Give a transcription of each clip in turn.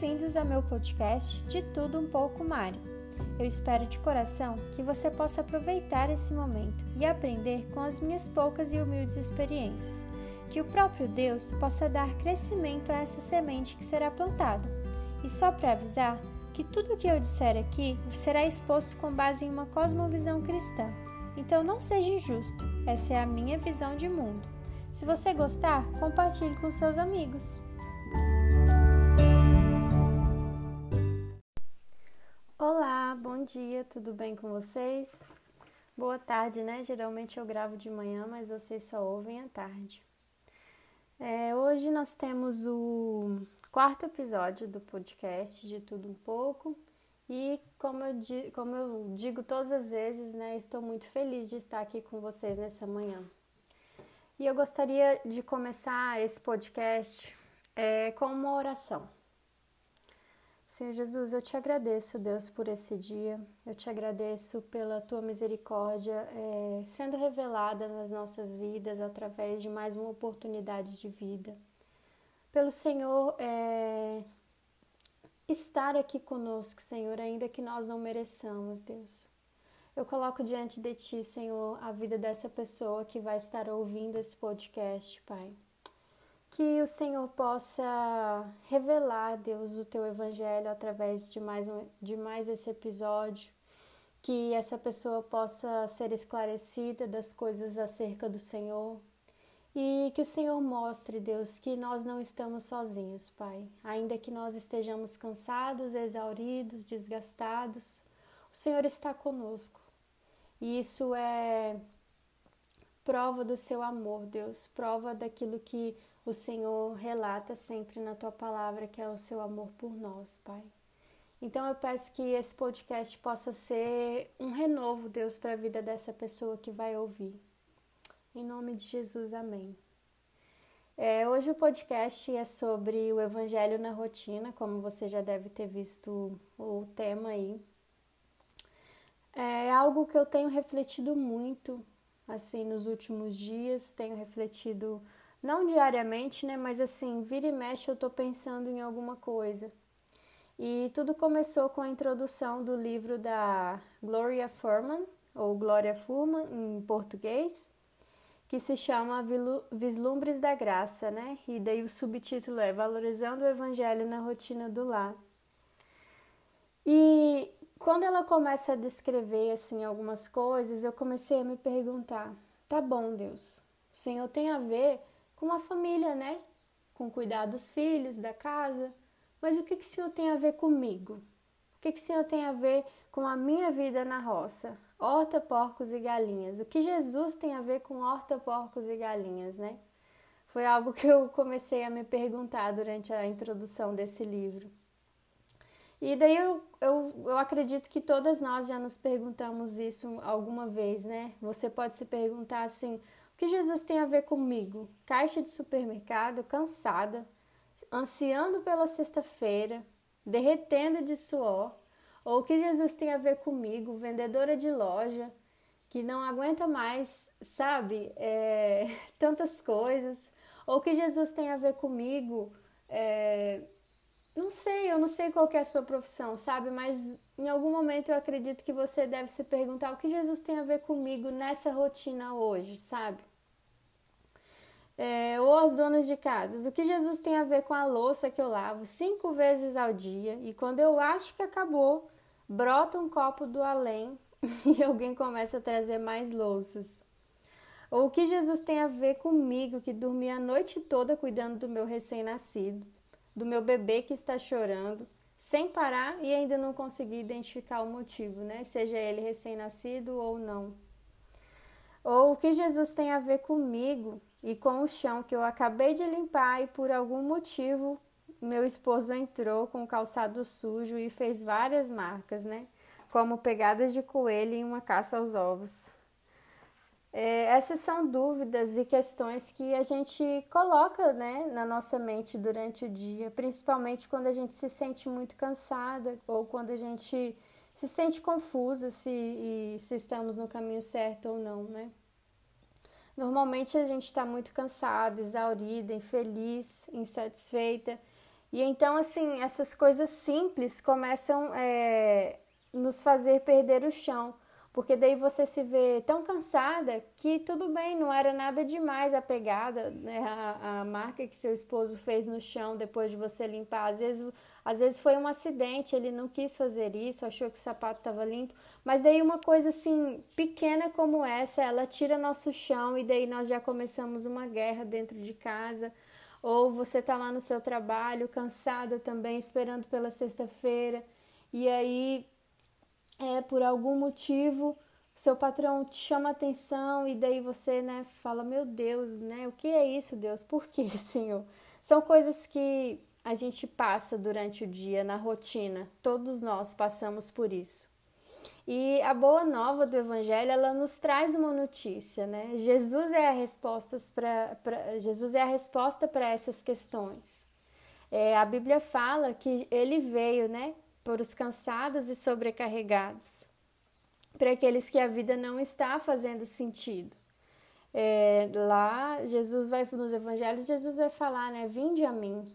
bem-vindos ao meu podcast De Tudo Um Pouco Mari. Eu espero de coração que você possa aproveitar esse momento e aprender com as minhas poucas e humildes experiências. Que o próprio Deus possa dar crescimento a essa semente que será plantada. E só para avisar que tudo o que eu disser aqui será exposto com base em uma cosmovisão cristã. Então não seja injusto, essa é a minha visão de mundo. Se você gostar, compartilhe com seus amigos. Dia, tudo bem com vocês? Boa tarde, né? Geralmente eu gravo de manhã, mas vocês só ouvem à tarde. É, hoje nós temos o quarto episódio do podcast de Tudo Um Pouco e, como eu, como eu digo todas as vezes, né? Estou muito feliz de estar aqui com vocês nessa manhã. E eu gostaria de começar esse podcast é, com uma oração. Senhor Jesus, eu te agradeço, Deus, por esse dia. Eu te agradeço pela tua misericórdia é, sendo revelada nas nossas vidas através de mais uma oportunidade de vida. Pelo Senhor é, estar aqui conosco, Senhor, ainda que nós não mereçamos, Deus. Eu coloco diante de Ti, Senhor, a vida dessa pessoa que vai estar ouvindo esse podcast, Pai que o Senhor possa revelar, Deus, o teu evangelho através de mais, um, de mais esse episódio, que essa pessoa possa ser esclarecida das coisas acerca do Senhor e que o Senhor mostre, Deus, que nós não estamos sozinhos, Pai. Ainda que nós estejamos cansados, exauridos, desgastados, o Senhor está conosco. E isso é prova do seu amor, Deus, prova daquilo que o Senhor relata sempre na tua palavra que é o seu amor por nós, Pai. Então eu peço que esse podcast possa ser um renovo, Deus, para a vida dessa pessoa que vai ouvir. Em nome de Jesus, amém. É, hoje o podcast é sobre o Evangelho na rotina, como você já deve ter visto o tema aí. É algo que eu tenho refletido muito, assim, nos últimos dias, tenho refletido não diariamente, né? Mas assim, vira e mexe eu tô pensando em alguma coisa. E tudo começou com a introdução do livro da Gloria Furman, ou Glória Furman em português, que se chama Vislumbres da Graça, né? E daí o subtítulo é Valorizando o Evangelho na Rotina do Lar. E quando ela começa a descrever assim algumas coisas, eu comecei a me perguntar: tá bom, Deus, o Senhor tem a ver com a família, né? Com cuidar dos filhos, da casa. Mas o que, que o Senhor tem a ver comigo? O que, que o Senhor tem a ver com a minha vida na roça? Horta, porcos e galinhas. O que Jesus tem a ver com horta, porcos e galinhas, né? Foi algo que eu comecei a me perguntar durante a introdução desse livro. E daí eu, eu, eu acredito que todas nós já nos perguntamos isso alguma vez, né? Você pode se perguntar assim: que Jesus tem a ver comigo? Caixa de supermercado, cansada, ansiando pela sexta-feira, derretendo de suor. Ou o que Jesus tem a ver comigo? Vendedora de loja, que não aguenta mais, sabe, é, tantas coisas. Ou o que Jesus tem a ver comigo? É, não sei, eu não sei qual é a sua profissão, sabe? Mas em algum momento eu acredito que você deve se perguntar o que Jesus tem a ver comigo nessa rotina hoje, sabe? É, ou as donas de casas, o que Jesus tem a ver com a louça que eu lavo cinco vezes ao dia e quando eu acho que acabou, brota um copo do além e alguém começa a trazer mais louças. Ou o que Jesus tem a ver comigo que dormi a noite toda cuidando do meu recém-nascido, do meu bebê que está chorando, sem parar e ainda não consegui identificar o motivo, né? Seja ele recém-nascido ou não. Ou o que Jesus tem a ver comigo e com o chão que eu acabei de limpar e por algum motivo meu esposo entrou com o calçado sujo e fez várias marcas, né? Como pegadas de coelho em uma caça aos ovos. É, essas são dúvidas e questões que a gente coloca né, na nossa mente durante o dia, principalmente quando a gente se sente muito cansada ou quando a gente se sente confusa se, se estamos no caminho certo ou não, né? Normalmente a gente está muito cansada, exaurida, infeliz, insatisfeita E então, assim, essas coisas simples começam a é, nos fazer perder o chão porque daí você se vê tão cansada que tudo bem, não era nada demais a pegada, né, a, a marca que seu esposo fez no chão depois de você limpar. Às vezes, às vezes foi um acidente, ele não quis fazer isso, achou que o sapato estava limpo, mas daí uma coisa assim pequena como essa, ela tira nosso chão e daí nós já começamos uma guerra dentro de casa. Ou você está lá no seu trabalho, cansada também, esperando pela sexta-feira, e aí é, por algum motivo seu patrão te chama atenção e daí você, né, fala, meu Deus, né, o que é isso, Deus? Por que, Senhor? São coisas que a gente passa durante o dia, na rotina. Todos nós passamos por isso. E a boa nova do Evangelho, ela nos traz uma notícia, né? Jesus é a resposta para Jesus é a resposta para essas questões. É, a Bíblia fala que ele veio, né, por os cansados e sobrecarregados, para aqueles que a vida não está fazendo sentido. É, lá, Jesus vai nos evangelhos, Jesus vai falar, né? Vinde a mim.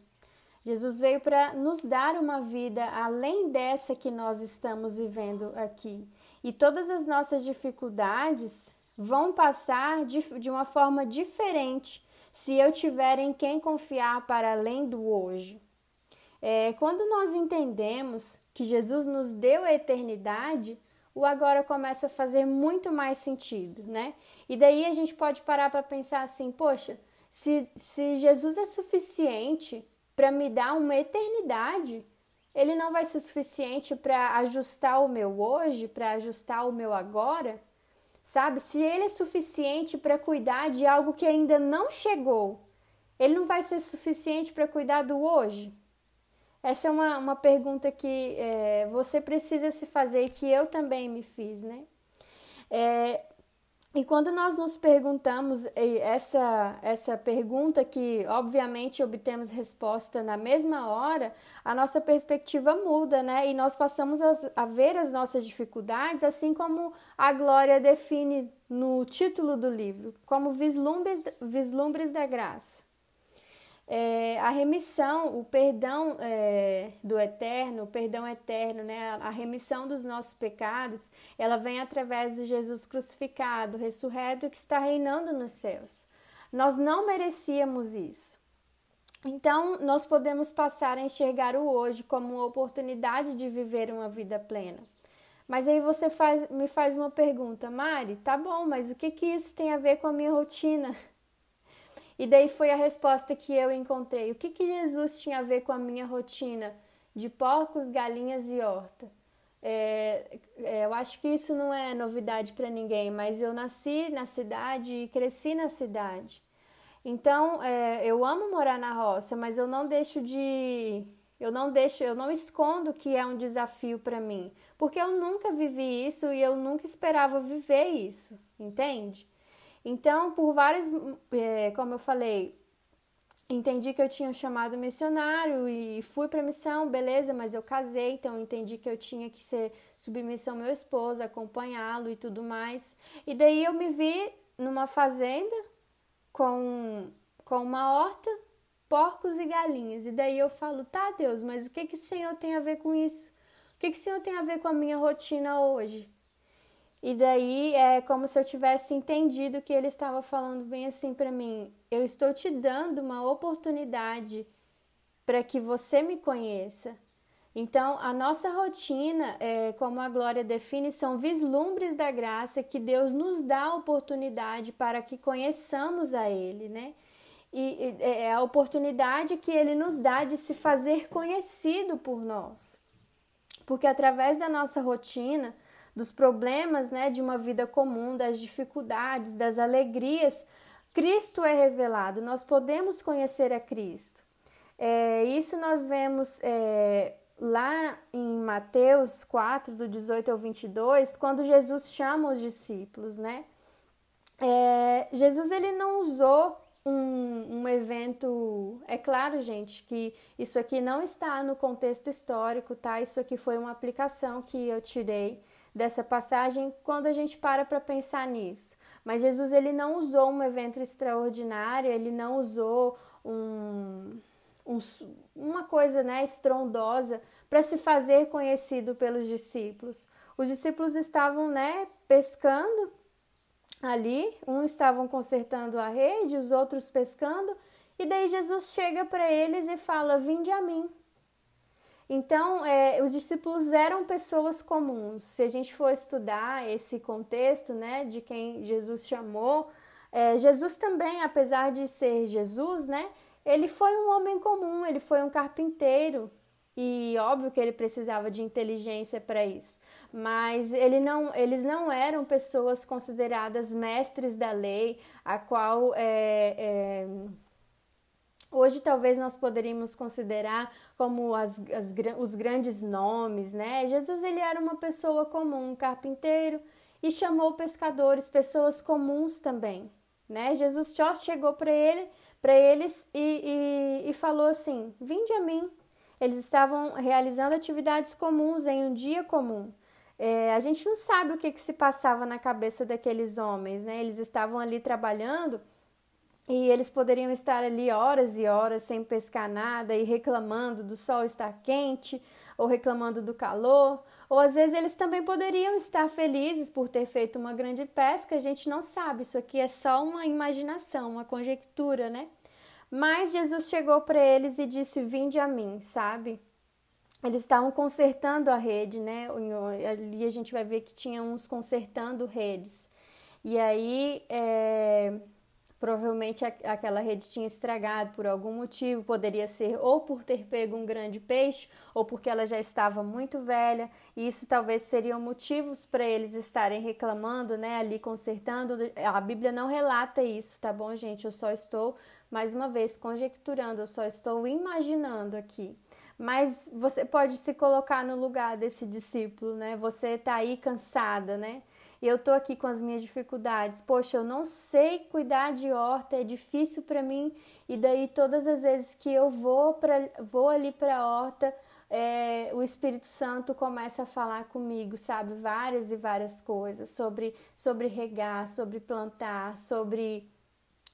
Jesus veio para nos dar uma vida além dessa que nós estamos vivendo aqui. E todas as nossas dificuldades vão passar de, de uma forma diferente se eu tiver em quem confiar para além do hoje. É, quando nós entendemos que Jesus nos deu a eternidade, o agora começa a fazer muito mais sentido, né? E daí a gente pode parar para pensar assim: poxa, se, se Jesus é suficiente para me dar uma eternidade, ele não vai ser suficiente para ajustar o meu hoje, para ajustar o meu agora? Sabe? Se ele é suficiente para cuidar de algo que ainda não chegou, ele não vai ser suficiente para cuidar do hoje? Essa é uma, uma pergunta que é, você precisa se fazer e que eu também me fiz, né? É, e quando nós nos perguntamos essa, essa pergunta, que obviamente obtemos resposta na mesma hora, a nossa perspectiva muda, né? E nós passamos a ver as nossas dificuldades, assim como a Glória define no título do livro, como vislumbres, vislumbres da graça é, a remissão, o perdão é, do eterno, o perdão eterno, né, a, remissão dos nossos pecados, ela vem através de Jesus crucificado, ressurreto, que está reinando nos céus. Nós não merecíamos isso. Então, nós podemos passar a enxergar o hoje como uma oportunidade de viver uma vida plena. Mas aí você faz, me faz uma pergunta, Mari, tá bom, mas o que, que isso tem a ver com a minha rotina? E daí foi a resposta que eu encontrei. O que, que Jesus tinha a ver com a minha rotina de porcos, galinhas e horta? É, é, eu acho que isso não é novidade para ninguém, mas eu nasci na cidade e cresci na cidade. Então, é, eu amo morar na roça, mas eu não deixo de. Eu não deixo, eu não escondo que é um desafio para mim, porque eu nunca vivi isso e eu nunca esperava viver isso, entende? Então, por vários, é, como eu falei, entendi que eu tinha um chamado missionário e fui para missão, beleza, mas eu casei, então entendi que eu tinha que ser submissão ao meu esposo, acompanhá-lo e tudo mais. E daí eu me vi numa fazenda com, com uma horta, porcos e galinhas. E daí eu falo, tá, Deus, mas o que, que o Senhor tem a ver com isso? O que, que o Senhor tem a ver com a minha rotina hoje? E daí é como se eu tivesse entendido que ele estava falando bem assim para mim: eu estou te dando uma oportunidade para que você me conheça. Então, a nossa rotina, é, como a Glória define, são vislumbres da graça que Deus nos dá a oportunidade para que conheçamos a Ele, né? E é a oportunidade que Ele nos dá de se fazer conhecido por nós. Porque através da nossa rotina, dos problemas né, de uma vida comum, das dificuldades, das alegrias, Cristo é revelado, nós podemos conhecer a Cristo. É, isso nós vemos é, lá em Mateus 4, do 18 ao 22, quando Jesus chama os discípulos, né? É, Jesus ele não usou um, um, evento. É claro, gente, que isso aqui não está no contexto histórico, tá? Isso aqui foi uma aplicação que eu tirei dessa passagem quando a gente para para pensar nisso. Mas Jesus ele não usou um evento extraordinário, ele não usou um, um, uma coisa né, estrondosa para se fazer conhecido pelos discípulos. Os discípulos estavam né, pescando ali, uns estavam consertando a rede, os outros pescando, e daí Jesus chega para eles e fala: Vinde a mim. Então, é, os discípulos eram pessoas comuns. Se a gente for estudar esse contexto, né, de quem Jesus chamou, é, Jesus também, apesar de ser Jesus, né, ele foi um homem comum, ele foi um carpinteiro, e óbvio que ele precisava de inteligência para isso, mas ele não, eles não eram pessoas consideradas mestres da lei, a qual é, é, hoje talvez nós poderíamos considerar como as, as, os grandes nomes, né? Jesus ele era uma pessoa comum, um carpinteiro, e chamou pescadores, pessoas comuns também, né? Jesus só chegou para ele, para eles e, e, e falou assim: Vinde a mim eles estavam realizando atividades comuns em um dia comum. É, a gente não sabe o que, que se passava na cabeça daqueles homens, né? Eles estavam ali trabalhando e eles poderiam estar ali horas e horas sem pescar nada e reclamando do sol estar quente ou reclamando do calor, ou às vezes eles também poderiam estar felizes por ter feito uma grande pesca, a gente não sabe, isso aqui é só uma imaginação, uma conjectura, né? Mas Jesus chegou para eles e disse: Vinde a mim, sabe? Eles estavam consertando a rede, né? Ali a gente vai ver que tinha uns consertando redes. E aí, é, provavelmente aquela rede tinha estragado por algum motivo, poderia ser ou por ter pego um grande peixe, ou porque ela já estava muito velha, e isso talvez seriam motivos para eles estarem reclamando, né, ali consertando. A Bíblia não relata isso, tá bom, gente? Eu só estou mais uma vez, conjecturando, eu só estou imaginando aqui. Mas você pode se colocar no lugar desse discípulo, né? Você está aí cansada, né? Eu tô aqui com as minhas dificuldades. Poxa, eu não sei cuidar de horta, é difícil para mim. E daí todas as vezes que eu vou para vou ali para horta, é, o Espírito Santo começa a falar comigo, sabe, várias e várias coisas sobre sobre regar, sobre plantar, sobre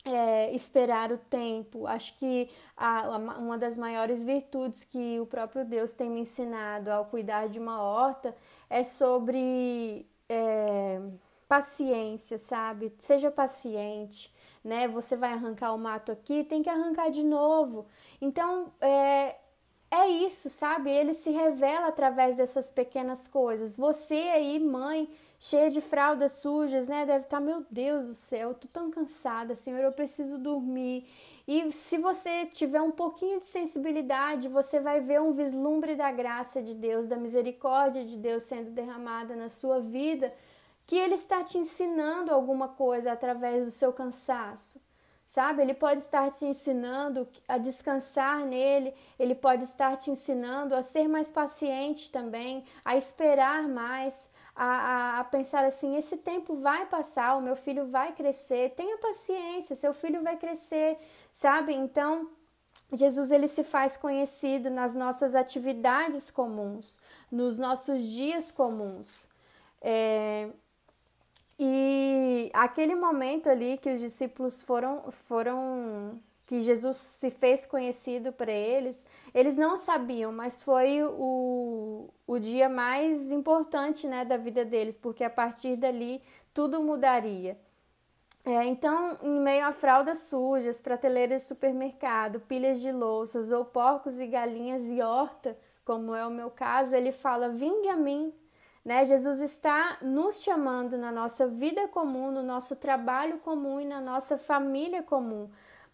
é, esperar o tempo. Acho que a, uma das maiores virtudes que o próprio Deus tem me ensinado ao cuidar de uma horta é sobre é, paciência, sabe? Seja paciente, né? Você vai arrancar o mato aqui, tem que arrancar de novo. Então, é, é isso, sabe? Ele se revela através dessas pequenas coisas. Você aí, mãe, cheia de fraldas sujas, né? Deve estar, tá, meu Deus do céu, tô tão cansada, Senhor, eu preciso dormir. E se você tiver um pouquinho de sensibilidade, você vai ver um vislumbre da graça de Deus, da misericórdia de Deus sendo derramada na sua vida, que Ele está te ensinando alguma coisa através do seu cansaço. Sabe, ele pode estar te ensinando a descansar nele, ele pode estar te ensinando a ser mais paciente também, a esperar mais, a, a, pensar assim: esse tempo vai passar, o meu filho vai crescer, tenha paciência, seu filho vai crescer, sabe? Então, Jesus ele se faz conhecido nas nossas atividades comuns, nos nossos dias comuns. É, e aquele momento ali que os discípulos foram, foram que Jesus se fez conhecido para eles, eles não sabiam, mas foi o, o dia mais importante né, da vida deles, porque a partir dali tudo mudaria. É, então, em meio a fraldas sujas, prateleiras de supermercado, pilhas de louças ou porcos e galinhas e horta, como é o meu caso, ele fala: Vinde a mim. Né? Jesus está nos chamando na nossa vida comum, no nosso trabalho comum e na nossa família comum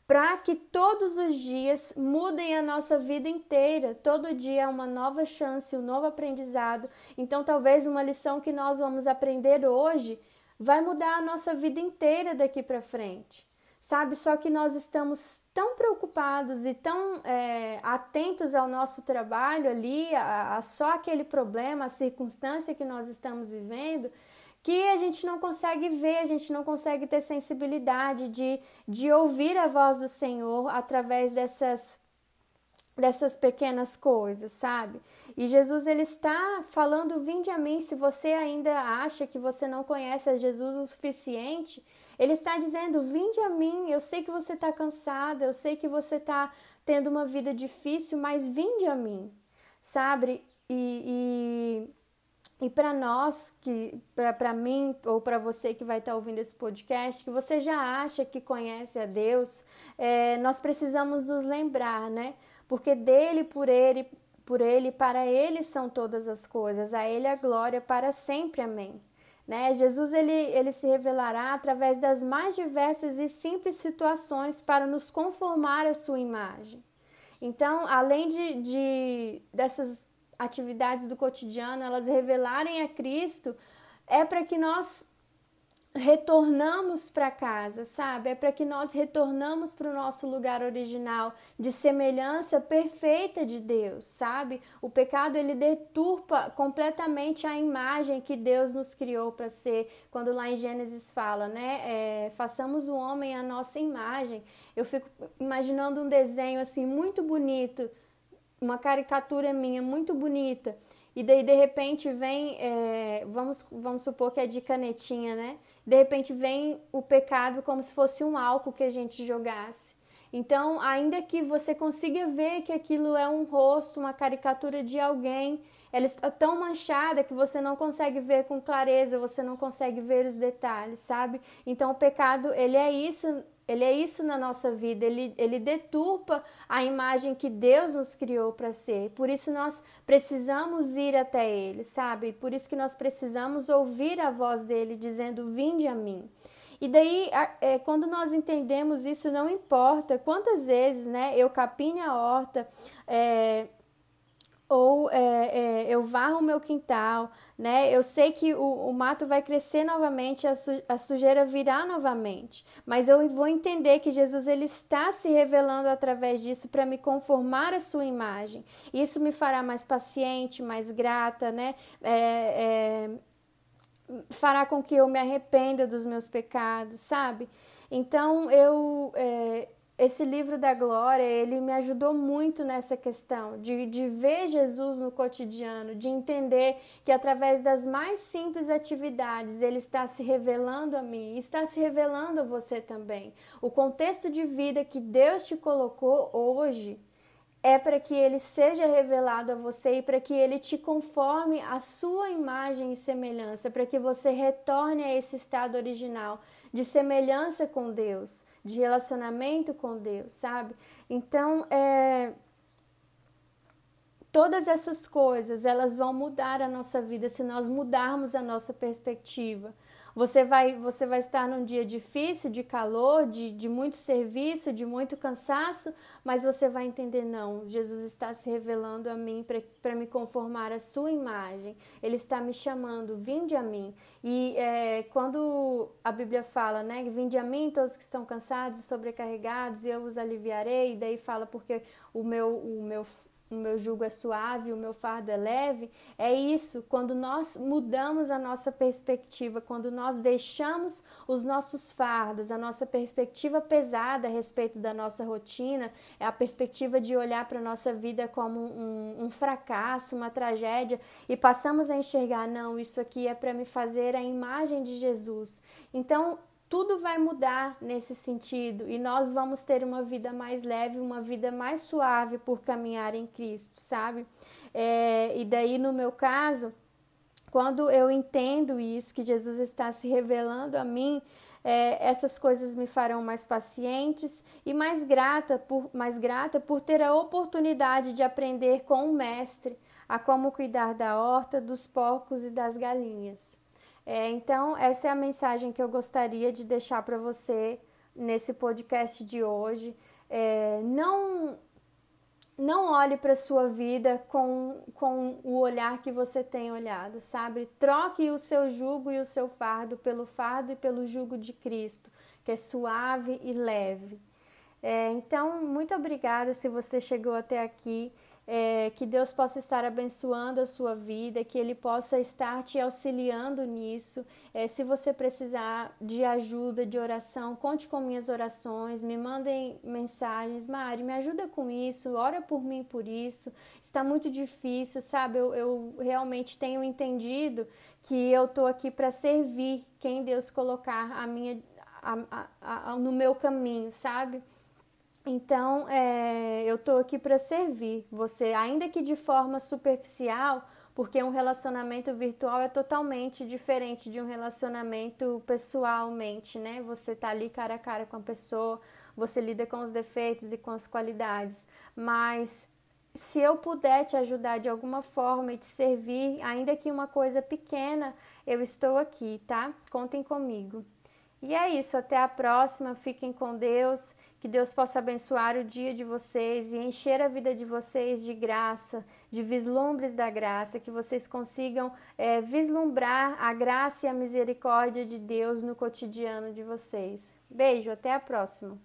para que todos os dias mudem a nossa vida inteira. Todo dia é uma nova chance, um novo aprendizado. Então, talvez uma lição que nós vamos aprender hoje vai mudar a nossa vida inteira daqui para frente. Sabe, só que nós estamos tão preocupados e tão é, atentos ao nosso trabalho ali, a, a só aquele problema, a circunstância que nós estamos vivendo, que a gente não consegue ver, a gente não consegue ter sensibilidade de, de ouvir a voz do Senhor através dessas dessas pequenas coisas, sabe? E Jesus ele está falando: "Vinde a mim", se você ainda acha que você não conhece a Jesus o suficiente, ele está dizendo: "Vinde a mim". Eu sei que você está cansada, eu sei que você está tendo uma vida difícil, mas vinde a mim, sabe? E, e, e para nós, que para mim ou para você que vai estar tá ouvindo esse podcast, que você já acha que conhece a Deus, é, nós precisamos nos lembrar, né? Porque dele, por ele, por ele, para ele são todas as coisas, a ele a glória para sempre. Amém. Né? Jesus ele, ele se revelará através das mais diversas e simples situações para nos conformar à sua imagem. Então, além de, de dessas atividades do cotidiano, elas revelarem a Cristo, é para que nós retornamos para casa, sabe? É para que nós retornamos para o nosso lugar original de semelhança perfeita de Deus, sabe? O pecado ele deturpa completamente a imagem que Deus nos criou para ser. Quando lá em Gênesis fala, né? É, façamos o homem a nossa imagem. Eu fico imaginando um desenho assim muito bonito, uma caricatura minha muito bonita. E daí de repente vem, é, vamos, vamos supor que é de canetinha, né? de repente vem o pecado como se fosse um álcool que a gente jogasse. Então, ainda que você consiga ver que aquilo é um rosto, uma caricatura de alguém, ela está tão manchada que você não consegue ver com clareza, você não consegue ver os detalhes, sabe? Então, o pecado, ele é isso ele é isso na nossa vida, ele, ele deturpa a imagem que Deus nos criou para ser. Por isso nós precisamos ir até Ele, sabe? Por isso que nós precisamos ouvir a voz dele dizendo: Vinde a mim. E daí, é, quando nós entendemos isso, não importa quantas vezes né, eu capine a horta, é, ou é, é, eu varro o meu quintal, né? Eu sei que o, o mato vai crescer novamente, a, su, a, sujeira virá novamente, mas eu vou entender que Jesus ele está se revelando através disso para me conformar à sua imagem. Isso me fará mais paciente, mais grata, né? É, é fará com que eu me arrependa dos meus pecados, sabe? Então eu é, esse livro da glória, ele me ajudou muito nessa questão de, de ver Jesus no cotidiano, de entender que através das mais simples atividades ele está se revelando a mim, está se revelando a você também. O contexto de vida que Deus te colocou hoje é para que ele seja revelado a você e para que ele te conforme à sua imagem e semelhança, para que você retorne a esse estado original de semelhança com Deus de relacionamento com Deus, sabe? Então, é, todas essas coisas, elas vão mudar a nossa vida se nós mudarmos a nossa perspectiva. Você vai, você vai estar num dia difícil, de calor, de, de muito serviço, de muito cansaço, mas você vai entender: não, Jesus está se revelando a mim para me conformar à sua imagem. Ele está me chamando, vinde a mim. E é, quando a Bíblia fala, né, vinde a mim todos que estão cansados e sobrecarregados, e eu os aliviarei, e daí fala porque o meu, o meu o meu jugo é suave, o meu fardo é leve. É isso, quando nós mudamos a nossa perspectiva, quando nós deixamos os nossos fardos, a nossa perspectiva pesada a respeito da nossa rotina, é a perspectiva de olhar para a nossa vida como um, um fracasso, uma tragédia, e passamos a enxergar: não, isso aqui é para me fazer a imagem de Jesus. Então, tudo vai mudar nesse sentido e nós vamos ter uma vida mais leve, uma vida mais suave por caminhar em Cristo, sabe? É, e daí, no meu caso, quando eu entendo isso, que Jesus está se revelando a mim, é, essas coisas me farão mais pacientes e mais grata por mais grata por ter a oportunidade de aprender com o mestre a como cuidar da horta, dos porcos e das galinhas. É, então, essa é a mensagem que eu gostaria de deixar para você nesse podcast de hoje. É, não não olhe para a sua vida com, com o olhar que você tem olhado, sabe? Troque o seu jugo e o seu fardo pelo fardo e pelo jugo de Cristo, que é suave e leve. É, então, muito obrigada se você chegou até aqui é, que Deus possa estar abençoando a sua vida, que Ele possa estar te auxiliando nisso. É, se você precisar de ajuda, de oração, conte com minhas orações, me mandem mensagens. Mari, me ajuda com isso, ora por mim por isso. Está muito difícil, sabe? Eu, eu realmente tenho entendido que eu estou aqui para servir quem Deus colocar a minha, a, a, no meu caminho, sabe? Então, é, eu estou aqui para servir você, ainda que de forma superficial, porque um relacionamento virtual é totalmente diferente de um relacionamento pessoalmente, né? Você tá ali cara a cara com a pessoa, você lida com os defeitos e com as qualidades, mas se eu puder te ajudar de alguma forma e te servir, ainda que uma coisa pequena, eu estou aqui, tá? Contem comigo. E é isso, até a próxima. Fiquem com Deus. Que Deus possa abençoar o dia de vocês e encher a vida de vocês de graça, de vislumbres da graça, que vocês consigam é, vislumbrar a graça e a misericórdia de Deus no cotidiano de vocês. Beijo, até a próxima.